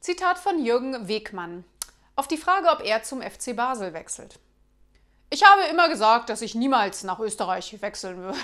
Zitat von Jürgen Wegmann. Auf die Frage, ob er zum FC Basel wechselt. Ich habe immer gesagt, dass ich niemals nach Österreich wechseln würde.